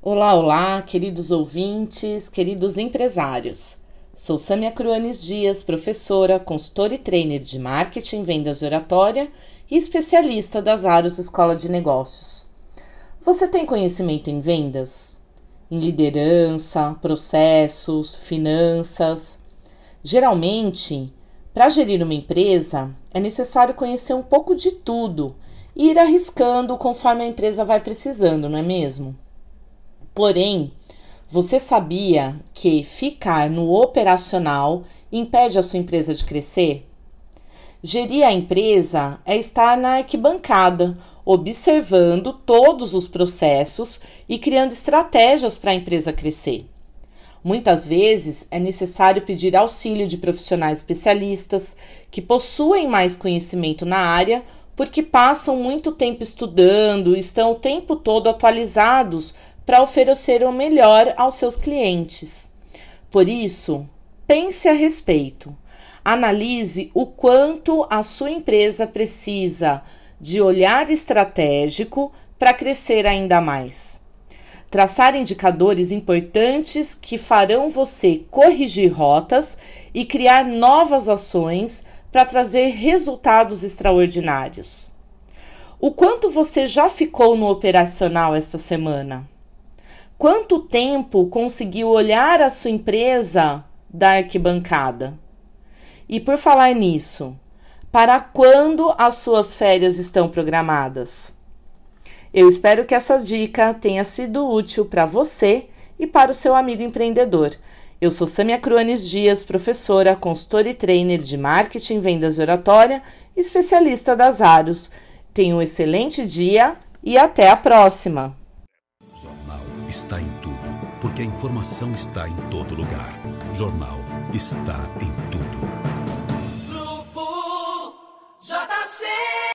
Olá, olá, queridos ouvintes, queridos empresários. Sou Samia Cruanes Dias, professora, consultora e trainer de marketing, vendas e oratória e especialista das áreas Escola de Negócios. Você tem conhecimento em vendas? Em liderança, processos, finanças? Geralmente, para gerir uma empresa, é necessário conhecer um pouco de tudo e ir arriscando conforme a empresa vai precisando, não é mesmo? Porém, você sabia que ficar no operacional impede a sua empresa de crescer? Gerir a empresa é estar na arquibancada, observando todos os processos e criando estratégias para a empresa crescer. Muitas vezes é necessário pedir auxílio de profissionais especialistas que possuem mais conhecimento na área porque passam muito tempo estudando estão o tempo todo atualizados para oferecer o melhor aos seus clientes. Por isso, pense a respeito. Analise o quanto a sua empresa precisa de olhar estratégico para crescer ainda mais traçar indicadores importantes que farão você corrigir rotas e criar novas ações para trazer resultados extraordinários. O quanto você já ficou no operacional esta semana? Quanto tempo conseguiu olhar a sua empresa da arquibancada? E por falar nisso, para quando as suas férias estão programadas? Eu espero que essa dica tenha sido útil para você e para o seu amigo empreendedor. Eu sou Samia Cruanes Dias, professora, consultora e trainer de marketing, vendas e oratória, especialista das Aros. Tenha um excelente dia e até a próxima. Jornal está em tudo, porque a informação está em todo lugar. Jornal está em tudo